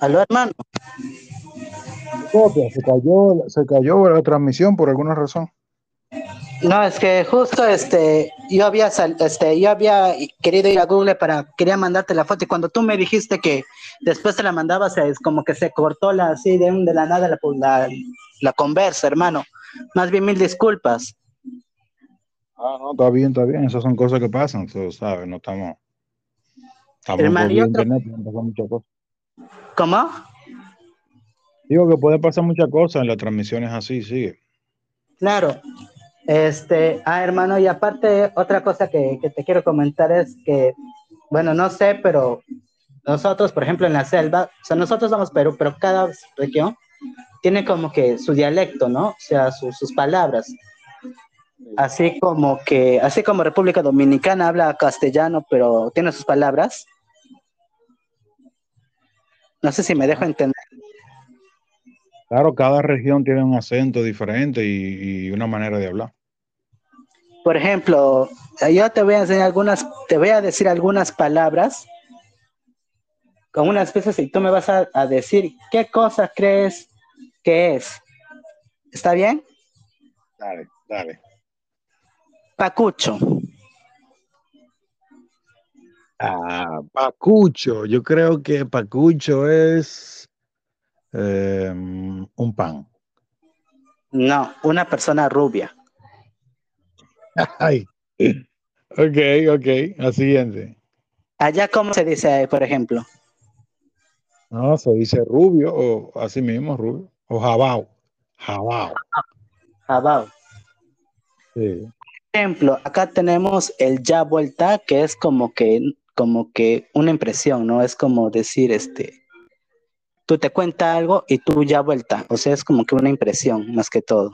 Aló, hermano. Copia, se cayó, se cayó la transmisión por alguna razón. No, es que justo este, yo había sal- este, yo había querido ir a Google para, quería mandarte la foto y cuando tú me dijiste que después te la mandabas, es como que se cortó la, así de, un- de la nada la, la, la conversa, hermano. Más bien mil disculpas. Ah, no, está bien, está bien. Esas son cosas que pasan, tú sabes, no estamos. Estamos Hermano, por y vía otra- internet, muchas cosas. ¿Cómo? Digo que puede pasar muchas cosas en las transmisiones así, sigue. Claro. Este, ah, hermano, y aparte, otra cosa que, que te quiero comentar es que, bueno, no sé, pero nosotros, por ejemplo, en la selva, o sea, nosotros somos Perú, pero cada región tiene como que su dialecto, ¿no? O sea, su- sus palabras. Así como que, así como República Dominicana habla castellano, pero tiene sus palabras. No sé si me dejo entender. Claro, cada región tiene un acento diferente y, y una manera de hablar. Por ejemplo, yo te voy a enseñar algunas, te voy a decir algunas palabras con unas piezas y tú me vas a, a decir qué cosa crees que es. ¿Está bien? Dale, dale. Pacucho. Ah, pacucho. Yo creo que pacucho es eh, un pan. No, una persona rubia. Ay. Ok, ok. La siguiente. Allá, ¿cómo se dice, por ejemplo? No, se dice rubio o así mismo, rubio. O jabao. Jabao. Jabao. Sí. ejemplo, acá tenemos el ya vuelta, que es como que, como que una impresión, ¿no? Es como decir, este, tú te cuenta algo y tú ya vuelta, o sea, es como que una impresión más que todo.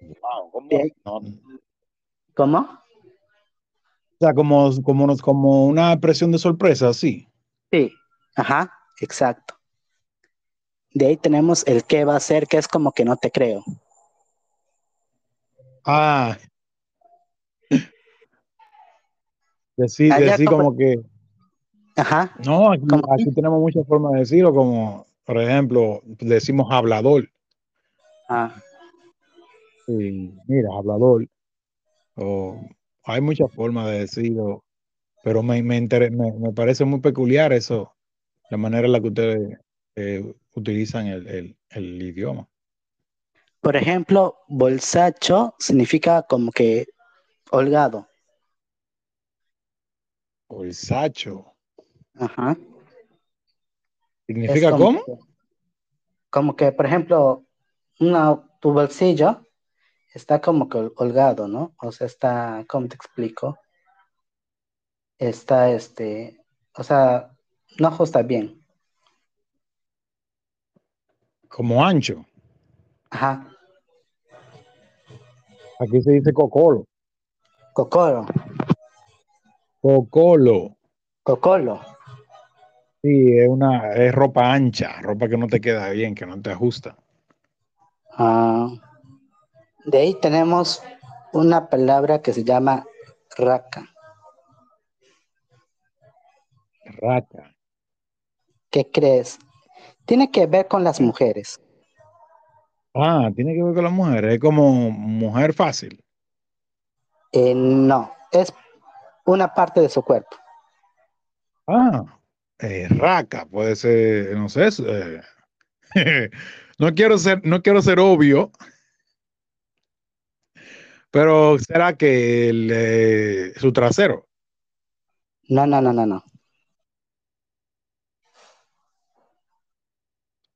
Wow, ¿cómo? Bien. No, ¿Cómo? O sea, como, como, nos- como una expresión de sorpresa, sí. Sí, ajá, exacto. De ahí tenemos el que va a ser, que es como que no te creo. Ah. Decir, decir como- como que, Ajá, no, aquí, tenemos muchas formas de decirlo, como, por ejemplo, decimos hablador. ah, Sí, mira, hablador. O hay muchas formas de decirlo, pero me, me, me, me parece muy peculiar eso, la manera en la que ustedes eh, utilizan el, el, el idioma. Por ejemplo, bolsacho significa como que holgado. O el sacho. Ajá. ¿Significa como cómo? que- como que, por ejemplo, una, tu bolsillo está como que hol- holgado, ¿no? O sea, está, ¿cómo te explico? Está, este, o sea, no ajusta bien. Como ancho. Ajá. Aquí se dice cocolo. Cocoro, Cocolo. cocolo. Sí, es una, es ropa ancha, ropa que no te queda bien, que no te ajusta. Ah, de ahí tenemos una palabra que se llama raca. Raca. ¿Qué crees? Tiene que ver con las mujeres. Ah, tiene que ver con la mujer. Es como mujer fácil. Eh, no, es una parte de su cuerpo. Ah, eh, raca, puede ser, no sé. eh, no quiero ser, no quiero ser obvio, pero será que el, eh, su trasero. No, no, no, no, no.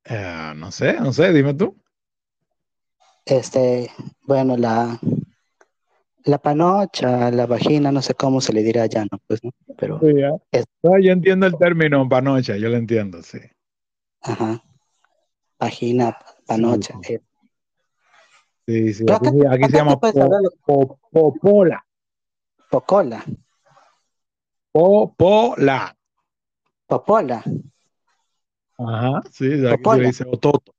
Eh, no sé, no sé, dime tú. Este, bueno, la, la panocha, la vagina, no sé cómo se le dirá allá, ¿no? Pues, ¿no? Pero, Sí, ya. Es- No, yo entiendo el término panocha, yo lo entiendo, sí. ajá. Vagina, panocha. Sí, eh. Sí, aquí, acá- se- aquí acá se llama po- popola. Pocola, Popola. popola. Ajá, sí, aquí se le dice ototo.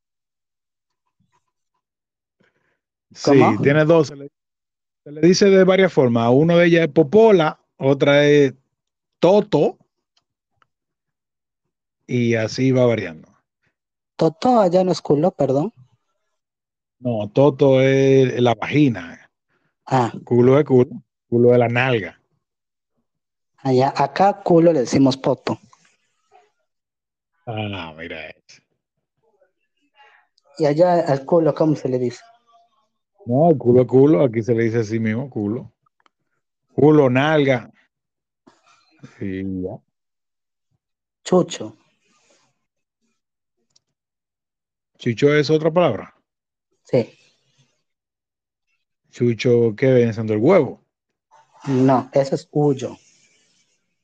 Sí, tiene dos. Se le, se le dice de varias formas. Uno de ellas es popola, otra es toto y así va variando. Toto allá no es culo, perdón. No, toto es la vagina. Ah, Culo es culo. Culo es la nalga. allá, acá culo le decimos poto. Ah, mira eso. Y allá al culo, ¿cómo se le dice? No, el culo es culo. Aquí se le dice así mismo, culo. Culo, nalga. Y ya. Chucho. Chucho es otra palabra. Sí. Chucho, ¿qué viene siendo el huevo? No, eso es huyo.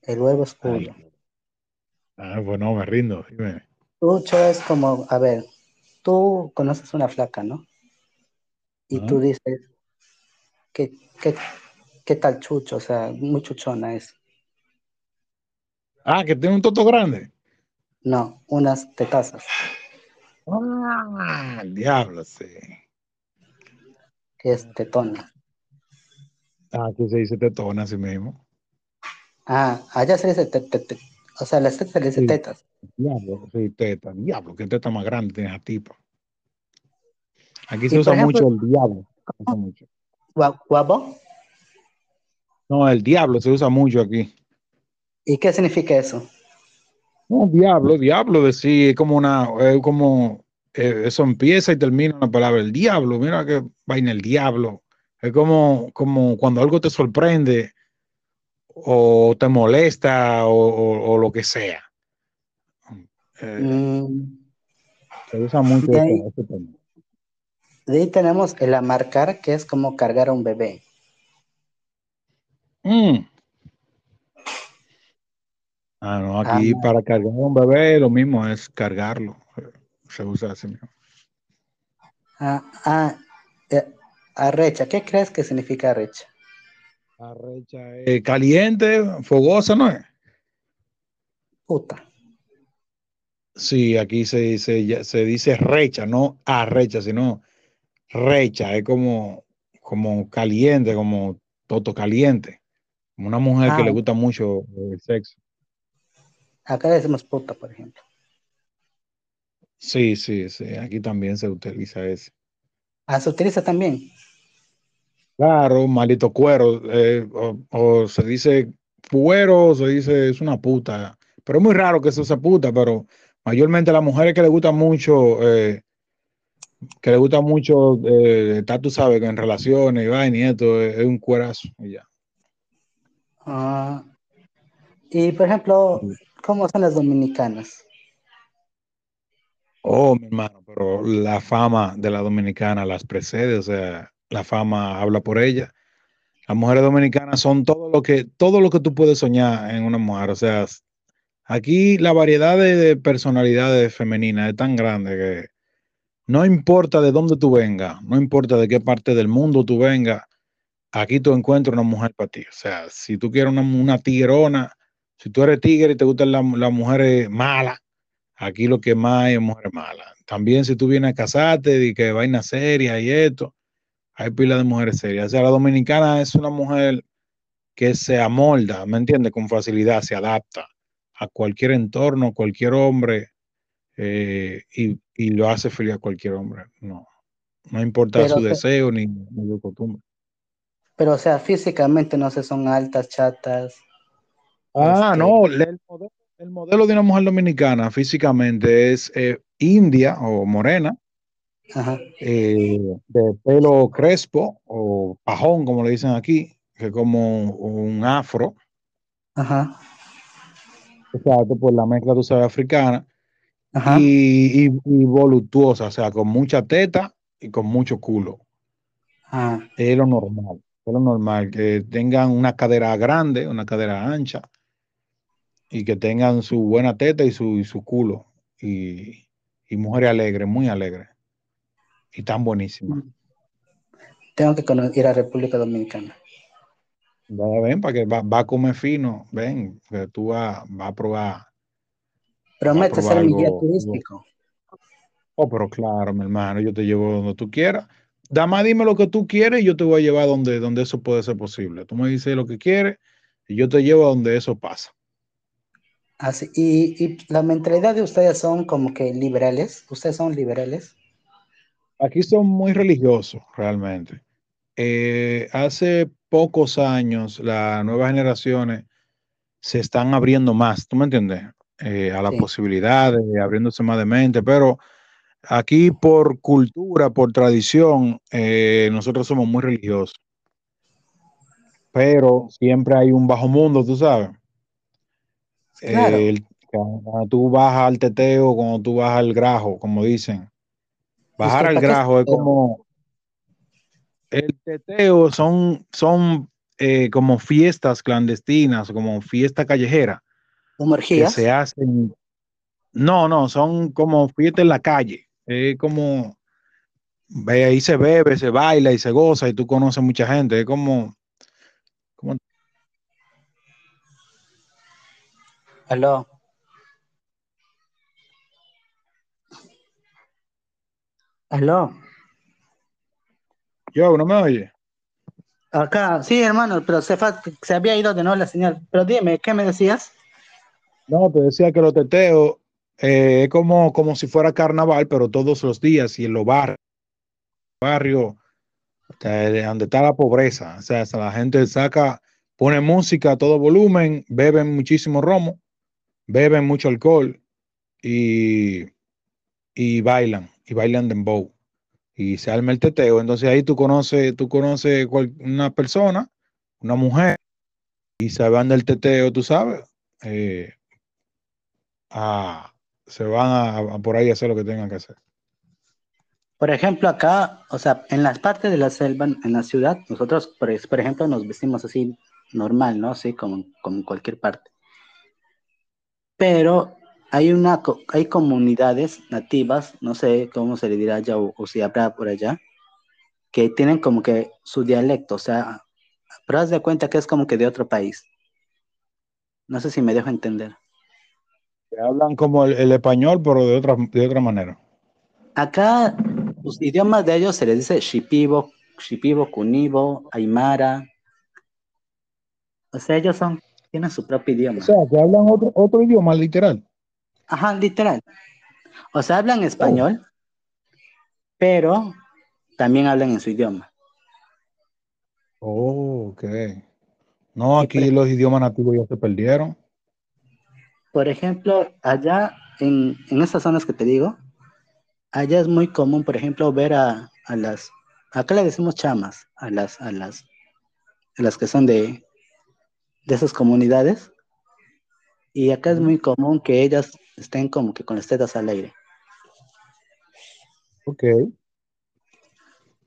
El huevo es huyo. Ah, pues no, me rindo. Dime. Chucho es como, a ver, tú conoces una flaca, ¿no? Y tú dices, ¿qué, qué, qué tal chucho? O sea, muy chuchona es. Ah, que tiene un toto grande. No, unas tetazas. Ah, diablo, sí. que es tetona. Ah, aquí se dice tetona así mismo. Ah, allá se dice te- te- te- o sea, las tetas se le dice tetas. Diablo, sí, teta. Diablo, qué teta más grande tiene esa tipa. Aquí se usa ejemplo- mucho el diablo. mucho. ¿Guapo? No, el diablo se usa mucho aquí. ¿Y qué significa eso? No, diablo, diablo, decir, es como una, es como, eh, eso empieza y termina una palabra, el diablo, mira qué vaina el diablo. Es como, como cuando algo te sorprende o te molesta o, o- o lo que sea. Eh, Mm, se usa mucho ese término. De ahí tenemos el amarcar, que es como cargar a un bebé. Mm. Ah, no, aquí Ah, para cargar a un bebé lo mismo es cargarlo. Eh, Se usa así mismo. Ah, ah, eh, arrecha. ¿Qué crees que significa arrecha? Arrecha es caliente, fogosa, ¿no es? Puta. Sí, aquí se, se, ya- se dice recha, no arrecha, sino recha, es como, como caliente, como toto caliente, como una mujer que Ah. le gusta mucho el sexo. Acá le decimos puta, por ejemplo. Sí, sí, sí, aquí también se utiliza ese. Ah, se utiliza también. Claro, maldito cuero, eh, o, o se dice cuero, o se dice es una puta, pero es muy raro que se use puta, pero mayormente las mujeres que le gusta mucho, eh, que le gusta mucho, eh, estar, tú sabes, que en relaciones y vaina y esto, es, es un cuerazo y ya. Ah, y por ejemplo, ¿cómo son las dominicanas? Oh, mi hermano, pero la fama de la dominicana las precede, o sea, la fama habla por ella. Las mujeres dominicanas son todo lo que, todo lo que tú puedes soñar en una mujer, o sea, Aquí la variedad de, de personalidades femeninas es tan grande que no importa de dónde tú vengas, no importa de qué parte del mundo tú vengas, aquí tú encuentras una mujer para ti. O sea, si tú quieres una, una si tú eres tigre y te gustan las las mujeres malas, aquí lo que más hay es mujeres malas. También si tú vienes a casarte y que vaina seria y esto, hay pila de mujeres serias. O sea, la dominicana es una mujer que se amolda, ¿me entiendes? Con facilidad, se adapta a cualquier entorno, cualquier hombre, eh, y, y lo hace feliz a cualquier hombre. No, no importa Pero, su deseo ni, ni su costumbre. Pero, o sea, físicamente no sé, son altas, chatas. Ah, Este- no, el modelo, el modelo de una mujer dominicana físicamente es eh, india o morena, Ajá. eh, de pelo crespo o pajón, como le dicen aquí, que es como un afro, Ajá. exacto, por la mezcla, tú sabes, africana. Y, y, y voluptuosa, o sea, con mucha teta y con mucho culo. Ah, Es lo normal, es lo normal, que tengan una cadera grande, una cadera ancha, y que tengan su buena teta y su, y su culo. Y, y mujeres alegres, muy alegres. Y tan buenísimas. tengo que ir a República Dominicana. Va- Ven, para que va, va a comer fino, ven, que tú vas vas a probar. Promete ser mi guía turístico. Oh, pero claro, mi hermano, yo te llevo donde tú quieras. Dama, dime lo que tú quieres y yo te voy a llevar donde, donde eso puede ser posible. Tú me dices lo que quieres y yo te llevo a donde eso pasa. Así, y, y la mentalidad de ustedes son como que liberales. ¿Ustedes son liberales? Aquí son muy religiosos, realmente. Eh, hace pocos años, las nuevas generaciones se están abriendo más, ¿tú me entiendes? Eh, a la Sí, posibilidad de abriéndose más de mente, pero aquí por cultura, por tradición, eh, nosotros somos muy religiosos, pero siempre hay un bajo mundo, tú sabes. claro. Eh, el- cuando tú bajas al teteo, cuando tú bajas al grajo, como dicen, ¿Y bajar al grajo es como el teteo, son, son eh, como fiestas clandestinas, como fiesta callejera ¿Como que se hacen. No, no, son como fiestas en la calle. Es como ve, ahí se bebe, se baila y se goza y tú conoces mucha gente. Es como, como Aló, aló. yo, ¿no me oye? Acá, sí, hermano, pero se, fa- se había ido de nuevo la señal. Pero dime, ¿qué me decías? No, te decía que los teteos eh, es como, como si fuera carnaval, pero todos los días y en los barrios, eh, donde está la pobreza. O sea, la gente saca, pone música a todo volumen, beben muchísimo romo, beben mucho alcohol y, y bailan, y bailan dembow. Y se arma el teteo. Entonces ahí tú conoces, tú conoces cual- una persona, una mujer, y se van del teteo, tú sabes. eh, a- se van a, por ahí a hacer lo que tengan que hacer. Por ejemplo, acá, o sea, en las partes de la selva, en la ciudad, nosotros, por, por ejemplo, nos vestimos así normal, ¿no? Así como, como en cualquier parte. Pero hay una, hay comunidades nativas, no sé cómo se le dirá allá o, o si habrá por allá, que tienen como que su dialecto, o sea, pero de cuenta que es como que de otro país. No sé si me dejo entender. Que hablan como el, el español, pero de otra, de otra manera. Acá, los idiomas de ellos se les dice Shipibo, Shipibo, Kunibo, Aymara. O sea, ellos son, tienen su propio O idioma. sea, que hablan otro, otro idioma literal. Ajá, literal. O sea, hablan Oh, español, pero también hablan en su idioma. oh, ok. No, aquí los idiomas nativos ya se perdieron. Por ejemplo, allá en, en esas zonas que te digo, allá es muy común, por ejemplo, ver a, a las, acá le decimos chamas, a las, a las, a las que son de, de esas comunidades, y acá es muy común que ellas estén como que con las tetas al aire. Ok.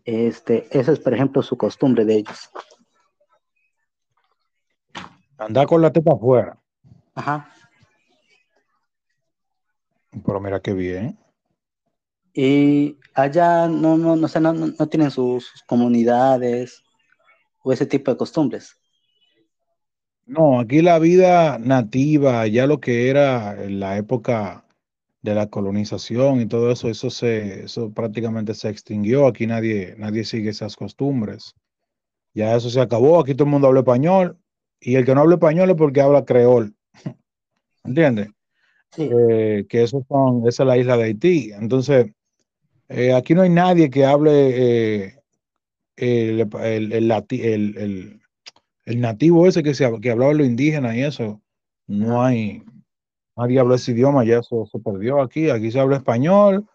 Este, esa es, por ejemplo, su costumbre de ellos. Andar con la teta afuera. Ajá. Pero mira qué bien. Y allá no, no, no, sé, no, no, no tienen sus, sus comunidades o ese tipo de costumbres. No, aquí la vida nativa, ya lo que era en la época de la colonización y todo eso, eso se, eso prácticamente se extinguió. Aquí nadie, nadie sigue esas costumbres. Ya eso se acabó. Aquí todo el mundo habla español. Y el que no habla español es porque habla creol. ¿Entiendes? Eh, que esos son, esa es la isla de Haití. Entonces, eh, aquí no hay nadie que hable eh, el, el, el, nativo ese que, se, que hablaba lo indígena y eso. No hay, nadie habla ese idioma, ya eso se perdió aquí. Aquí se habla español.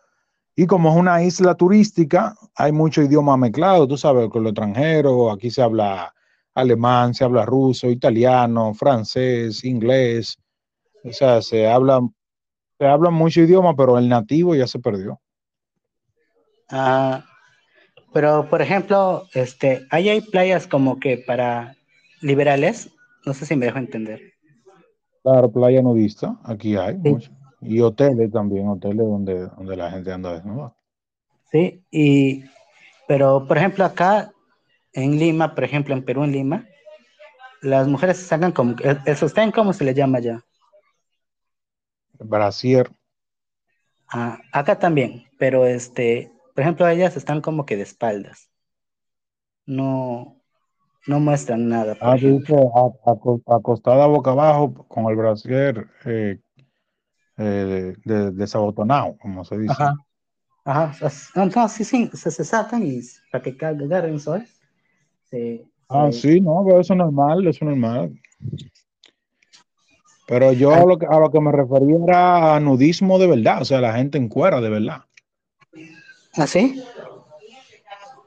Y como es una isla turística, hay mucho idioma mezclado, tú sabes, con lo extranjero. Aquí se habla alemán, se habla ruso, italiano, francés, inglés. O sea, se habla, se habla mucho idioma, pero el nativo ya se perdió. Ah, pero, por ejemplo, este, ahí hay playas como que para liberales. No sé si me dejo entender. Claro, playa nudista, aquí hay Sí, mucho. Y hoteles también, hoteles donde, donde la gente anda desnuda. sí. Y, pero, por ejemplo, acá en Lima, por ejemplo, en Perú, en Lima, las mujeres se sacan como el sostén, ¿cómo se le llama ya? Brasier, Ah, acá también, pero este, por ejemplo, ellas están como que de espaldas. No, no muestran nada. Ah, dice acostada boca abajo con el brasier eh, eh, de, desabotonado, como se dice. Ajá. Ajá. No, no, sí, sí, se, se sacan y para que ca- agarren sol. Se, Ah, se- sí, no, pero eso es normal, eso es normal. Pero yo a lo que, a lo que me refería era a nudismo de verdad, o sea, la gente en cuera de verdad. ¿Ah, sí?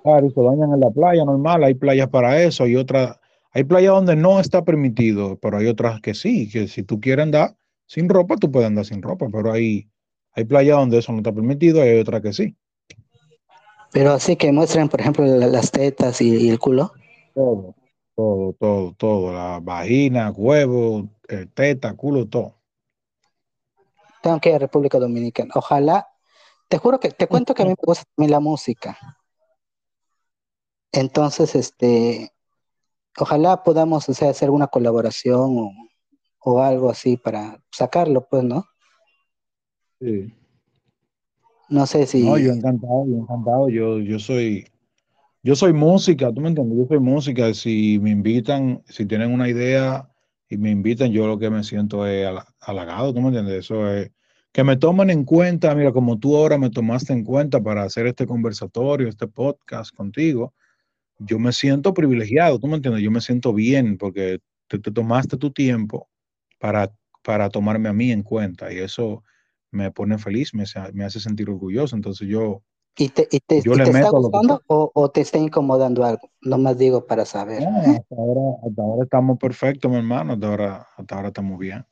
Claro, y se bañan en la playa normal, hay playas para eso, hay otras, hay playas donde no está permitido, pero hay otras que sí, que si tú quieres andar sin ropa, tú puedes andar sin ropa, pero hay, hay playas donde eso no está permitido y hay otras que sí. Pero así que muestran, por ejemplo, la- las tetas y, y el culo. Todo, todo, todo, todo, la vagina, huevo, eh, teta, culo, todo. Tengo que ir a República Dominicana. Ojalá. Te juro que te cuento que a mí me gusta también la música. Entonces, este, ojalá podamos o sea, hacer una colaboración o, o algo así para sacarlo, pues, ¿no? Sí. No sé si. No, yo encantado, yo encantado, yo, yo soy, yo soy música, tú me entiendes, yo soy música, si me invitan, si tienen una idea y me invitan, yo lo que me siento es hala- halagado, tú me entiendes, eso es, que me tomen en cuenta, mira, como tú ahora me tomaste en cuenta para hacer este conversatorio, este podcast contigo, yo me siento privilegiado, tú me entiendes, yo me siento bien porque te, te tomaste tu tiempo para, para tomarme a mí en cuenta y eso me pone feliz, me, me hace sentir orgulloso, entonces yo... ¿Y te, y te, Yo y le te está meto gustando o, o te está incomodando algo? Nomás digo para saber. No, hasta ahora, hasta ahora estamos perfectos, mi hermano. Hasta ahora, hasta ahora estamos bien.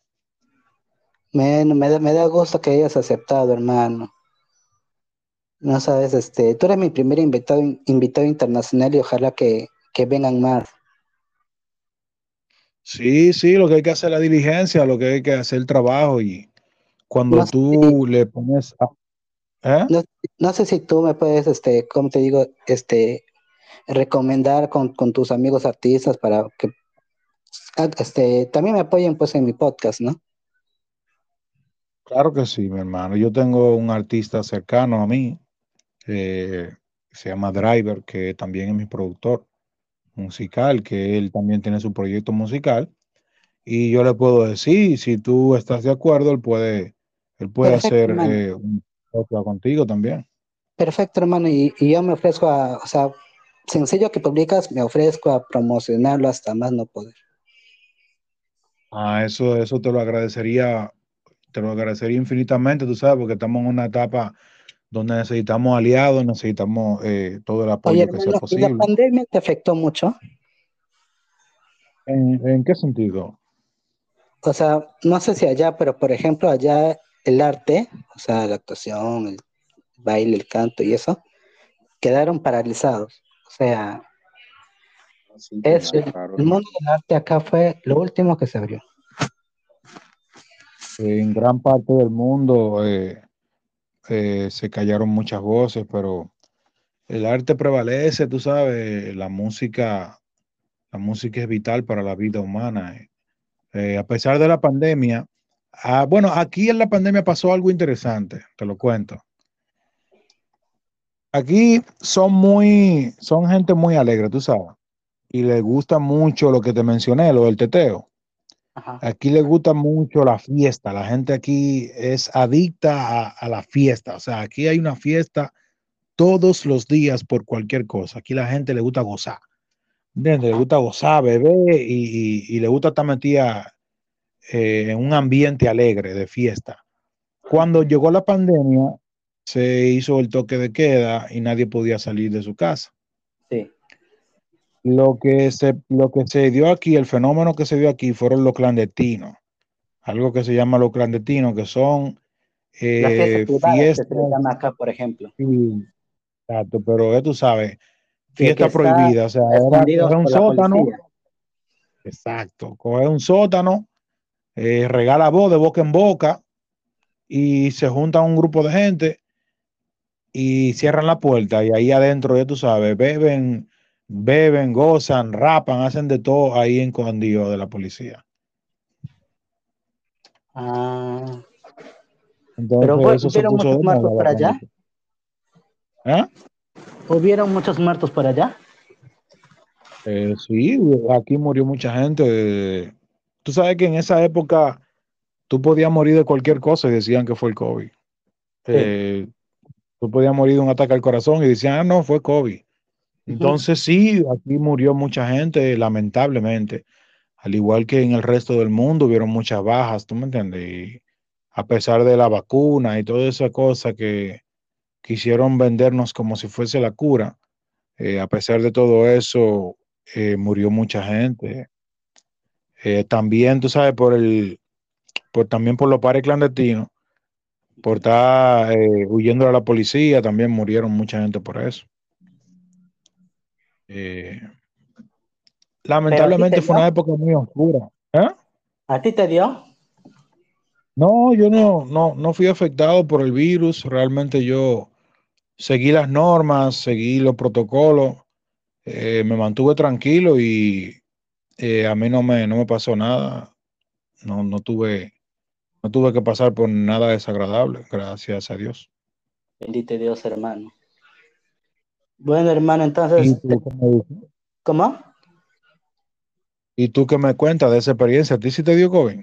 Me, me, da, me da gusto que hayas aceptado, hermano. No sabes, este, tú eres mi primer invitado, invitado internacional y ojalá que, que vengan más. Sí, sí, lo que hay que hacer es la diligencia, lo que hay que hacer el trabajo y cuando No tú le pones a- ¿eh? No, no sé si tú me puedes, este, como te digo, este, recomendar con, con tus amigos artistas para que ah, este, también me apoyen pues en mi podcast, ¿no? Claro que sí, mi hermano. Yo tengo un artista cercano a mí, eh, se llama Driver, que también es mi productor musical, que él también tiene su proyecto musical. Y yo le puedo decir, si tú estás de acuerdo, él puede, él puede Perfecto, hacer eh, un contigo también. Perfecto, hermano, y, y yo me ofrezco a, o sea, sencillo que publicas, me ofrezco a promocionarlo hasta más no poder. Ah, eso, eso te lo agradecería, te lo agradecería infinitamente, tú sabes, porque estamos en una etapa donde necesitamos aliados, necesitamos eh, todo el apoyo Oye, que sea ¿y la posible. pandemia te afectó mucho? ¿En, en qué sentido? O sea, no sé si allá, pero por ejemplo, allá el arte, o sea, la actuación, el baile, el canto y eso, quedaron paralizados. O sea, es el, el mundo del arte acá fue lo último que se abrió. En gran parte del mundo eh, eh, se callaron muchas voces, pero el arte prevalece, tú sabes, la música, la música es vital para la vida humana. Eh, a pesar de la pandemia, ah, bueno, aquí en la pandemia pasó algo interesante, te lo cuento. Aquí son muy, son gente muy alegre, tú sabes, y les gusta mucho lo que te mencioné, lo del teteo. Ajá. Aquí les gusta mucho la fiesta, la gente aquí es adicta a, a la fiesta, o sea, aquí hay una fiesta todos los días por cualquier cosa. Aquí la gente le gusta gozar, ¿entiendes? Le gusta gozar, beber y, y- y le gusta estar metida eh, un ambiente alegre de fiesta. Cuando llegó la pandemia, se hizo el toque de queda y nadie podía salir de su casa. Sí. Lo que se, lo que se dio aquí, el fenómeno que se dio aquí fueron los clandestinos, algo que se llama los clandestinos, que son fiesta eh, fiestas, acá, por ejemplo. sí, exacto, pero tú sabes, fiesta prohibida, o sea, era coger un sótano, exacto, coger un sótano, eh, regala voz de boca en boca y se junta un grupo de gente y cierran la puerta y ahí adentro, ya tú sabes, beben, beben, gozan, rapan, hacen de todo ahí escondido de la policía. Ah, Entonces pero eso se hubieron puso muchos muertos por allá. ¿Eh? ¿Hubieron muchos muertos por allá? Eh, sí, aquí murió mucha gente. Tú sabes que en esa época tú podías morir de cualquier cosa y decían que fue el COVID. Eh, tú podías morir de un ataque al corazón y decían, ah, no, fue COVID. Entonces sí, aquí murió mucha gente, lamentablemente. Al igual que en el resto del mundo, hubieron muchas bajas, ¿tú me entiendes? Y a pesar de la vacuna y toda esa cosa que quisieron vendernos como si fuese la cura, eh, a pesar de todo eso, eh, murió mucha gente. Eh, también, tú sabes, por el, por, también por los pares clandestinos, por estar huyendo a la policía, también murieron mucha gente por eso. lamentablemente fue una época muy oscura. ¿A ti te dio? No, yo no, no, no fui afectado por el virus. Realmente yo seguí las normas, seguí los protocolos, eh, me mantuve tranquilo y eh, a mí no me, no me pasó nada. No, no, tuve, no tuve que pasar por nada desagradable, gracias a Dios. Bendito Dios, hermano. Bueno, hermano, entonces. ¿Cómo? ¿Y tú qué me cuentas de esa experiencia? ¿A ti sí te dio COVID?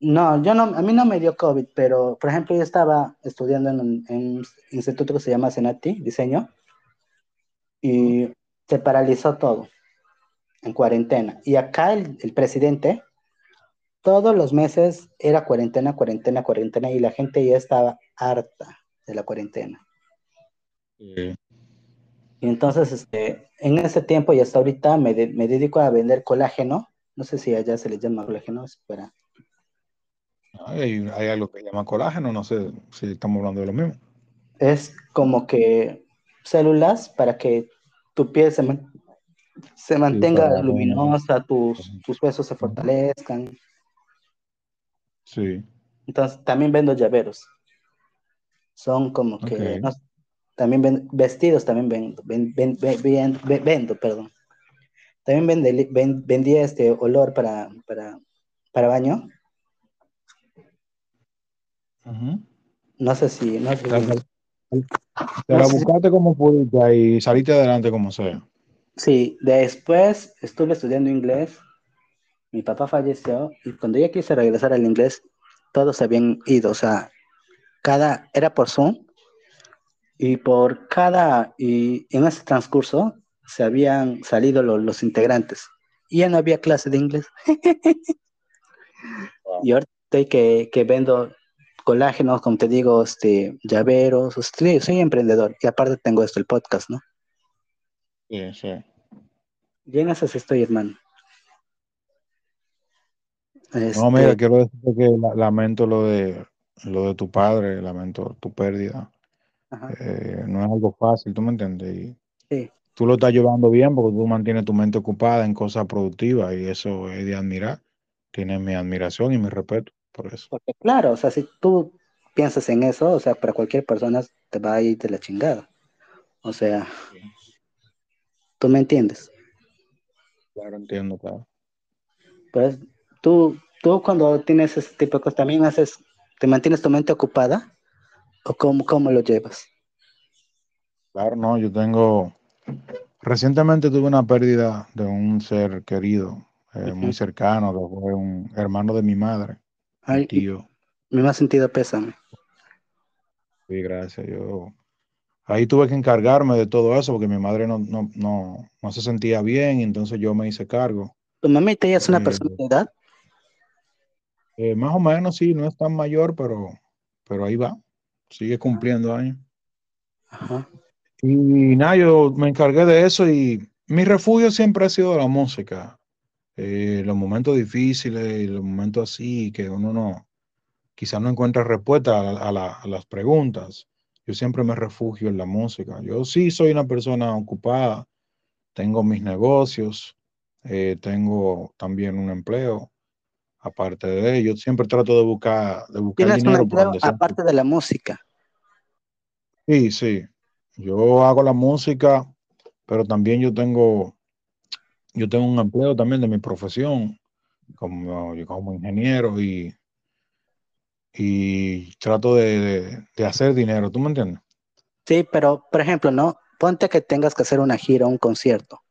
No, yo no, a mí no me dio COVID, pero por ejemplo yo estaba estudiando en un, instituto que se llama Senati, diseño, y se paralizó todo en cuarentena. Y acá el, presidente, todos los meses era cuarentena, cuarentena, cuarentena, y la gente ya estaba harta de la cuarentena. Y entonces, este, en ese tiempo y hasta ahorita me, me dedico a vender colágeno. No sé si allá se le llama colágeno, espera. Hay, algo que llama colágeno, no sé si estamos hablando de lo mismo. Es como que células para que tu piel se, se mantenga luminosa, tus, tus, huesos se fortalezcan. Sí. Entonces, también vendo llaveros. Son como que, también vestidos, también vendo, vendo, perdón. También vendí este olor para, para, para baño no sé si. No sé Te la buscaste como pudiste y saliste adelante como sea. Sí, después estuve estudiando inglés. Mi papá falleció y cuando yo quise regresar al inglés, todos se habían ido. O sea, cada. Era por Zoom y por cada. Y en ese transcurso se habían salido los integrantes y ya no había clase de inglés. Y ahorita que, que vendo colágenos, como te digo, este, llaveros, soy, soy emprendedor y aparte tengo esto, el podcast, ¿no? Sí, sí. Bien, esas estoy, hermano. No, mira, este quiero decirte que lamento lo de lo de tu padre, lamento tu pérdida. Eh, no es algo fácil, ¿tú me entiendes? Y sí. Tú lo estás llevando bien porque tú mantienes tu mente ocupada en cosas productivas y eso es de admirar. Tienes mi admiración y mi respeto por eso. Porque claro, o sea, si tú piensas en eso, o sea, para cualquier persona te va a ir de la chingada. O sea, ¿tú me entiendes? Claro, entiendo, claro. Pues tú, tú cuando tienes ese tipo de cosas, también haces, ¿te mantienes tu mente ocupada? ¿O cómo, cómo lo llevas? Claro, no, yo tengo, recientemente tuve una pérdida de un ser querido, eh, muy cercano, que fue un hermano de mi madre. Ay, tío. Me ha sentido pésame. Sí, gracias. Yo ahí tuve que encargarme de todo eso porque mi madre no, no, no, no se sentía bien y entonces yo me hice cargo. ¿Tu mamita ya es una eh, persona de edad? Eh, más o menos, sí, no es tan mayor, pero, pero ahí va. Sigue cumpliendo años. Ajá. Y nada, yo me encargué de eso y mi refugio siempre ha sido la música. Eh, los momentos difíciles y los momentos así que uno no, quizás no encuentra respuesta a, las preguntas. Yo siempre me refugio en la música. Yo sí soy una persona ocupada, tengo mis negocios, eh, tengo también un empleo. Aparte de ello, siempre trato de buscar, de buscar dinero. aparte de la música. Sí, sí. Yo hago la música, pero también yo tengo yo tengo un empleo también de mi profesión como, como ingeniero y, y trato de, hacer dinero, ¿tú me entiendes? Sí, pero por ejemplo, ¿no? Ponte que tengas que hacer una gira, un concierto.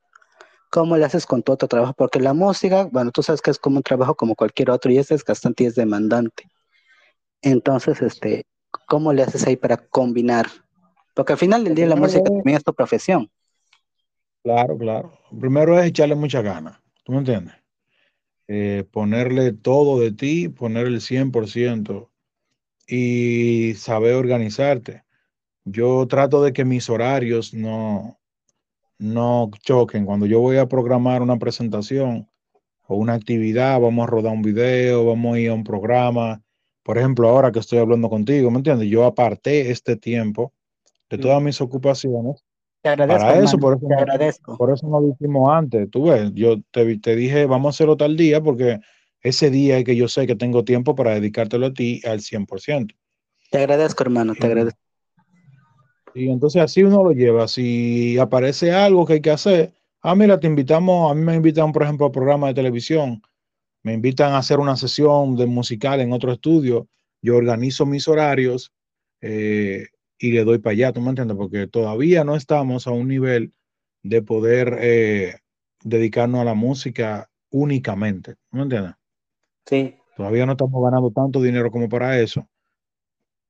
¿cómo le haces con tu otro trabajo? Porque la música, bueno, tú sabes que es como un trabajo como cualquier otro y este es bastante y es demandante. Entonces, este, ¿cómo le haces ahí para combinar? Porque al final del día la música también es tu profesión. Claro, claro. Primero es echarle mucha ganas, ¿tú me entiendes? Eh, ponerle todo de ti, poner el 100% y saber organizarte. Yo trato de que mis horarios no, no choquen. Cuando yo voy a programar una presentación o una actividad, vamos a rodar un video, vamos a ir a un programa. Por ejemplo, ahora que estoy hablando contigo, ¿me entiendes? Yo aparté este tiempo de todas mis ocupaciones te agradezco. Para eso, por eso, te agradezco. por eso no lo hicimos antes. Tú ves, yo te, te, dije, vamos a hacerlo tal día porque ese día es que yo sé que tengo tiempo para dedicártelo a ti al 100%. Te agradezco, hermano, te agradezco. Y entonces así uno lo lleva. Si aparece algo que hay que hacer, ah, mira, te invitamos, a mí me invitan, por ejemplo, a programas de televisión, me invitan a hacer una sesión de musical en otro estudio, yo organizo mis horarios, eh, y le doy para allá, ¿tú me entiendes? Porque todavía no estamos a un nivel de poder eh, dedicarnos a la música únicamente, ¿tú me entiendes? Sí. Todavía no estamos ganando tanto dinero como para eso,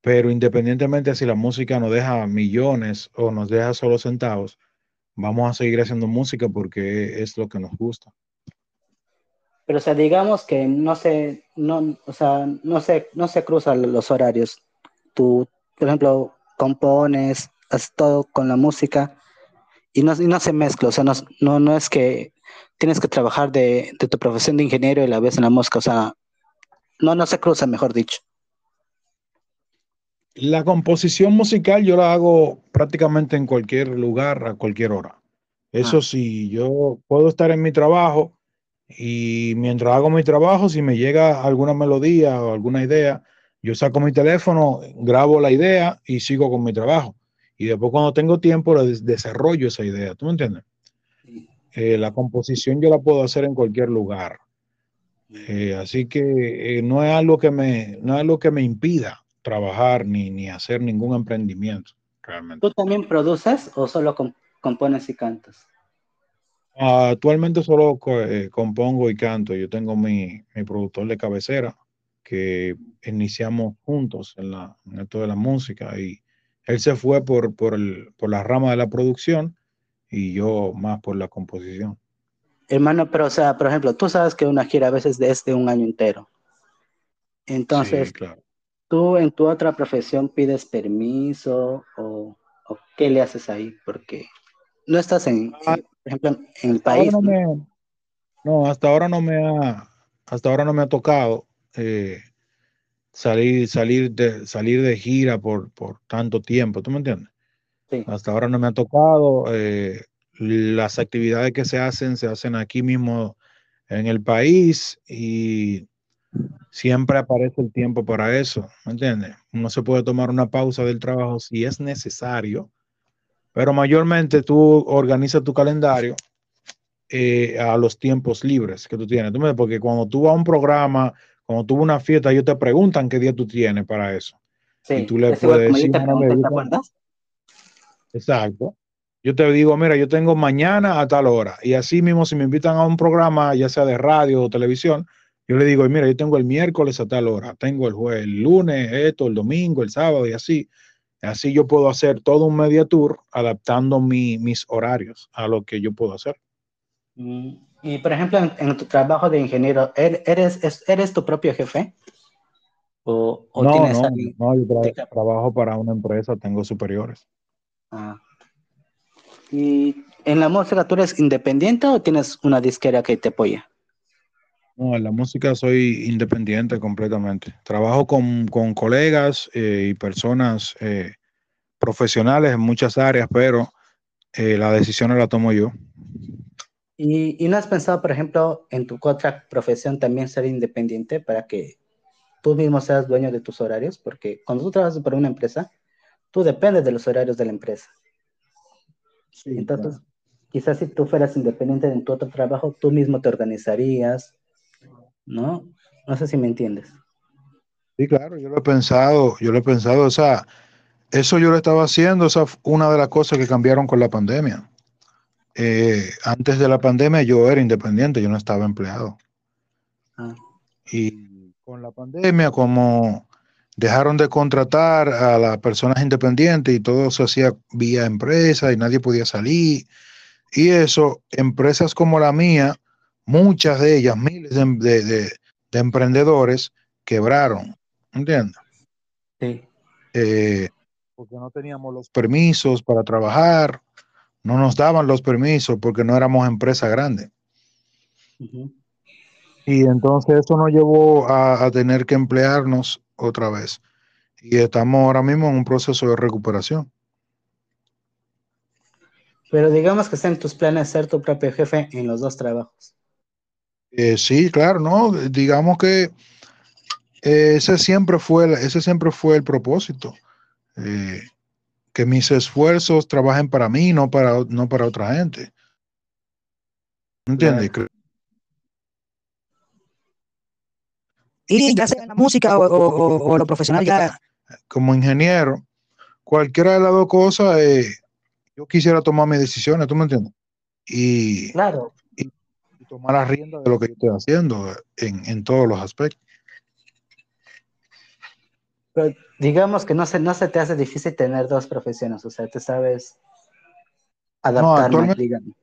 pero independientemente si la música nos deja millones o nos deja solo centavos, vamos a seguir haciendo música porque es lo que nos gusta. Pero o sea, digamos que no se, no, o sea, no se, no se cruzan los horarios. Tú, por ejemplo, compones, haces todo con la música y no, y no se mezcla, o sea, no, no, no es que tienes que trabajar de, de, tu profesión de ingeniero y la ves en la música, o sea, no, no se cruza, mejor dicho. La composición musical yo la hago prácticamente en cualquier lugar, a cualquier hora. Eso ah. sí, yo puedo estar en mi trabajo y mientras hago mi trabajo, si me llega alguna melodía o alguna idea, yo saco mi teléfono, grabo la idea y sigo con mi trabajo. Y después cuando tengo tiempo, desarrollo esa idea. ¿Tú me entiendes? Eh, la composición yo la puedo hacer en cualquier lugar. Eh, así que eh, no, es algo que me, no es algo que me impida trabajar ni, ni hacer ningún emprendimiento, realmente. ¿Tú también produces o solo comp compones y cantas? Uh, actualmente solo eh, compongo y canto. Yo tengo mi, mi productor de cabecera, que iniciamos juntos en, la, en esto de la música y él se fue por, por, el, por la rama de la producción y yo más por la composición. Hermano, pero o sea, por ejemplo, tú sabes que una gira a veces es de un año entero. Entonces, sí, claro. ¿tú en tu otra profesión pides permiso o, o, qué le haces ahí? Porque no estás en, ah, en por ejemplo, en el país. No, me, no, hasta ahora no me ha, hasta ahora no me ha tocado eh, salir, salir, de, salir de gira por, por tanto tiempo, ¿tú me entiendes? Sí. Hasta ahora no me ha tocado. Eh, las actividades que se hacen, se hacen aquí mismo en el país y siempre aparece el tiempo para eso, ¿me entiendes? Uno se puede tomar una pausa del trabajo si es necesario, pero mayormente tú organizas tu calendario eh, a los tiempos libres que tú tienes. ¿Tú Porque cuando tú vas a un programa cuando tuvo una fiesta, ellos te preguntan qué día tú tienes para eso. Sí, y tú le puedes decir. Exacto. Yo te digo, mira, yo tengo mañana a tal hora. Y así mismo, si me invitan a un programa, ya sea de radio o televisión, yo le digo, mira, yo tengo el miércoles a tal hora, tengo el jueves, el lunes, esto, el domingo, el sábado y así. Así yo puedo hacer todo un media tour adaptando mi, mis horarios a lo que yo puedo hacer. Mm. Y por ejemplo, en, en, tu trabajo de ingeniero, ¿er, ¿eres, eres tu propio jefe? ¿O, o no, tienes no, alguien? no, yo tra trabajo para una empresa, tengo superiores. Ah. ¿Y en la música tú eres independiente o tienes una disquera que te apoya? No, en la música soy independiente completamente. Trabajo con, con colegas eh, y personas eh, profesionales en muchas áreas, pero eh, las decisiones las tomo yo. ¿Y, ¿Y, no has pensado, por ejemplo, en tu otra profesión también ser independiente para que tú mismo seas dueño de tus horarios? Porque cuando tú trabajas para una empresa, tú dependes de los horarios de la empresa. Sí, Entonces, claro. quizás si tú fueras independiente en tu otro trabajo, tú mismo te organizarías, ¿no? No sé si me entiendes. Sí, claro, yo lo he pensado, yo lo he pensado, o sea, eso yo lo estaba haciendo, esa fue una de las cosas que cambiaron con la pandemia eh, antes de la pandemia yo era independiente, yo no estaba empleado. Ah, Y con la pandemia, como dejaron de contratar a las personas independientes y todo se hacía vía empresa y nadie podía salir. Y eso, empresas como la mía, muchas de ellas, miles de, de- de- de emprendedores, quebraron. ¿Entiendes? sí. Eh, porque no teníamos los permisos para trabajar, no nos daban los permisos porque no éramos empresa grande. Y entonces eso nos llevó a, a tener que emplearnos otra vez. Y estamos ahora mismo en un proceso de recuperación. Pero digamos que está en tus planes ser tu propio jefe en los dos trabajos. Eh, sí, claro, ¿no? Digamos que eh, ese siempre fue, el- ese siempre fue el propósito. eh, que mis esfuerzos trabajen para mí, no para, no para otra gente. ¿Entiendes? Claro. Y ya sea en la música o, o- o- o lo profesional, ya Como ingeniero, cualquiera de las dos cosas, eh, yo quisiera tomar mis decisiones, ¿tú me entiendes? Y, Claro, y tomar la rienda de lo que yo estoy haciendo en, en todos los aspectos. Pero digamos que no se, no se te hace difícil tener dos profesiones, o sea, te sabes adaptar, actualmente- digamos.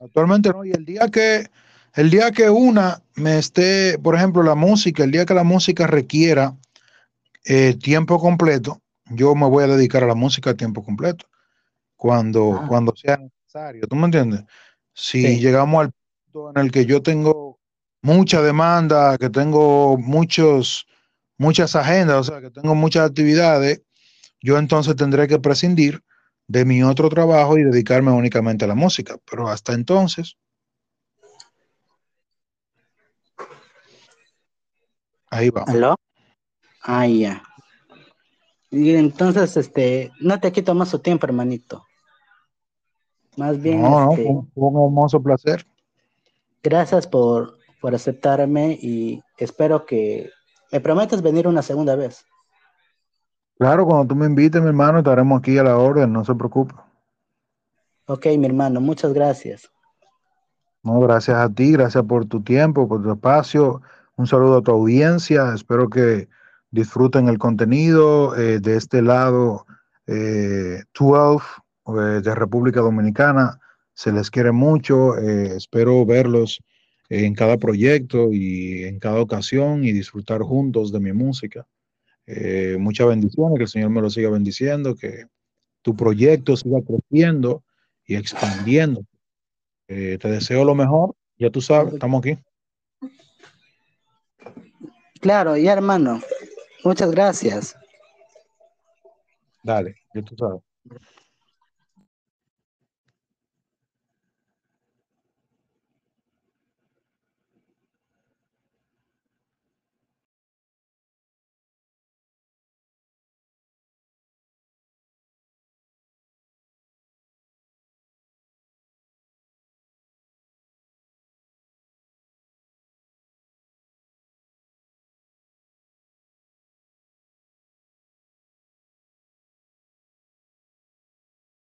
Actualmente no, y el día que el día que una me esté, por ejemplo, la música, el día que la música requiera eh, tiempo completo, yo me voy a dedicar a la música a tiempo completo. Cuando, Ah. cuando sea necesario, ¿tú me entiendes? Si Sí. llegamos al punto en el que yo tengo mucha demanda, que tengo muchos, muchas agendas, o sea, que tengo muchas actividades, yo entonces tendré que prescindir de mi otro trabajo y dedicarme únicamente a la música. Pero hasta entonces, ahí va. ¿Aló? Ah, ya. Y entonces, este, no te quito más su tiempo, hermanito. Más bien, No, no, este, fue un, fue un hermoso placer. gracias por, por aceptarme y espero que me prometas venir una segunda vez. Claro, cuando tú me invites, mi hermano, estaremos aquí a la orden, no se preocupe. Ok, mi hermano, muchas gracias. No, gracias a ti, gracias por tu tiempo, por tu espacio. Un saludo a tu audiencia. Espero que disfruten el contenido eh, de este lado eh, 12 eh, de República Dominicana. Se les quiere mucho. eh, espero verlos en cada proyecto y en cada ocasión y disfrutar juntos de mi música. Eh, muchas bendiciones, que el Señor me lo siga bendiciendo, que tu proyecto siga creciendo y expandiendo. Eh, te deseo lo mejor, ya tú sabes, estamos aquí. Claro, ya hermano, muchas gracias. Dale, ya tú sabes.